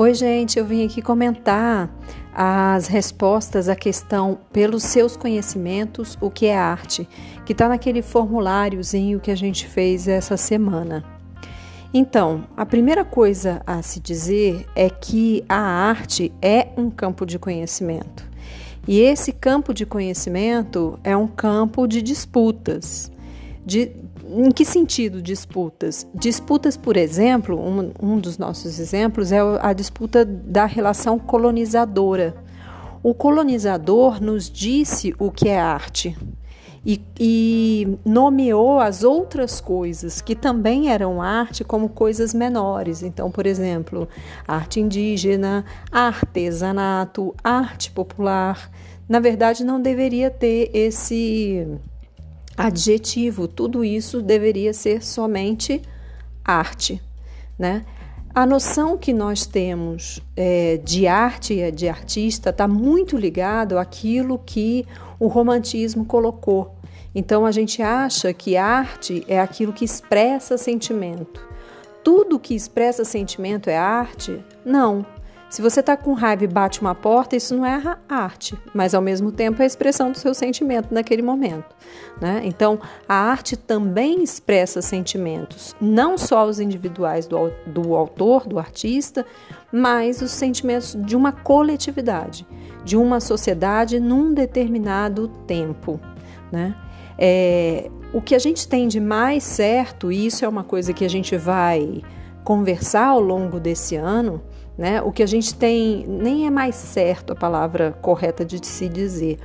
Oi, gente, eu vim aqui comentar as respostas à questão pelos seus conhecimentos, o que é arte, que está naquele formuláriozinho que a gente fez essa semana. Então, a primeira coisa a se dizer é que a arte é um campo de conhecimento. E esse campo de conhecimento é um campo de disputas, de em que sentido disputas? Disputas, por exemplo, um, um dos nossos exemplos é a disputa da relação colonizadora. O colonizador nos disse o que é arte e, e, nomeou as outras coisas que também eram arte como coisas menores. Então, por exemplo, arte indígena, artesanato, arte popular. Na verdade, não deveria ter esse adjetivo, tudo isso deveria ser somente arte, né? A noção que nós temos é, de arte e de artista está muito ligado àquilo que o romantismo colocou. Então a gente acha que arte é aquilo que expressa sentimento. Tudo que expressa sentimento é arte? Não. Se você está com raiva e bate uma porta, isso não é arte, mas ao mesmo tempo é a expressão do seu sentimento naquele momento. Né? Então, a arte também expressa sentimentos, não só os individuais do, do autor, do artista, mas os sentimentos de uma coletividade, de uma sociedade num determinado tempo. Né? É, o que a gente tem de mais certo, e isso é uma coisa que a gente vai conversar ao longo desse ano, né? O que a gente tem nem é mais certo a palavra correta de se dizer,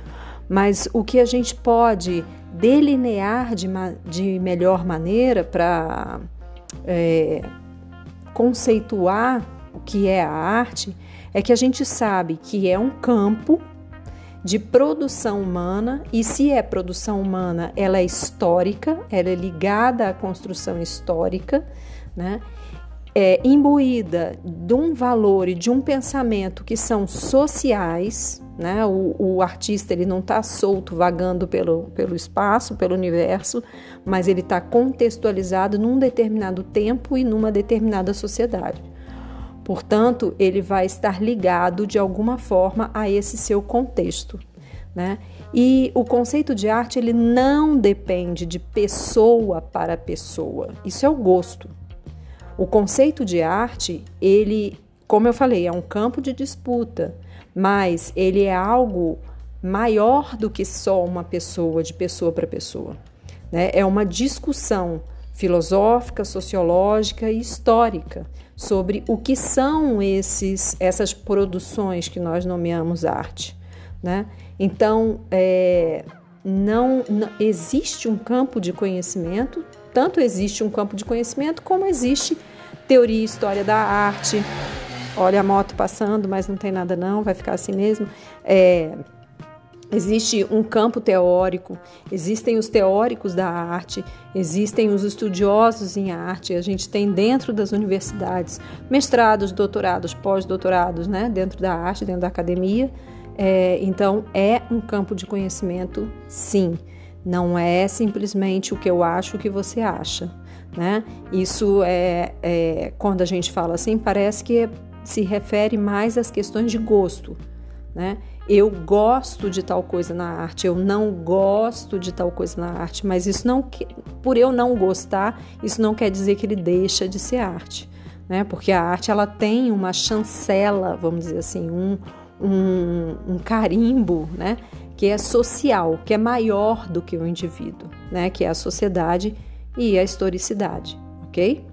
mas o que a gente pode delinear de, de melhor maneira para é, conceituar o que é a arte é que a gente sabe que é um campo de produção humana e se é produção humana, ela é histórica, ela é ligada à construção histórica, né? É, imbuída de um valor e de um pensamento que são sociais, né? O, o artista ele não está solto vagando pelo, pelo espaço, pelo universo, mas ele está contextualizado num determinado tempo e numa determinada sociedade. Portanto, ele vai estar ligado de alguma forma a esse seu contexto, né? E o conceito de arte ele não depende de pessoa para pessoa. Isso é o gosto. O conceito de arte, ele, como eu falei, é um campo de disputa, mas ele é algo maior do que só uma pessoa, de pessoa para pessoa. Né? É uma discussão filosófica, sociológica e histórica sobre o que são esses, essas produções que nós nomeamos arte. Né? Então, é, não, não existe um campo de conhecimento tanto existe um campo de conhecimento como existe teoria e história da arte. Olha a moto passando, mas não tem nada não, vai ficar assim mesmo. É, existe um campo teórico, existem os teóricos da arte, existem os estudiosos em arte. A gente tem dentro das universidades mestrados, doutorados, pós-doutorados, né, dentro da arte, dentro da academia. É, então é um campo de conhecimento, sim. Não é simplesmente o que eu acho que você acha, né? Isso é, é quando a gente fala assim, parece que se refere mais às questões de gosto, né? Eu gosto de tal coisa na arte, eu não gosto de tal coisa na arte, mas isso não por eu não gostar, isso não quer dizer que ele deixa de ser arte, né? Porque a arte ela tem uma chancela, vamos dizer assim, um, um, um carimbo, né? Que é social, que é maior do que o indivíduo, né? Que é a sociedade e a historicidade, ok?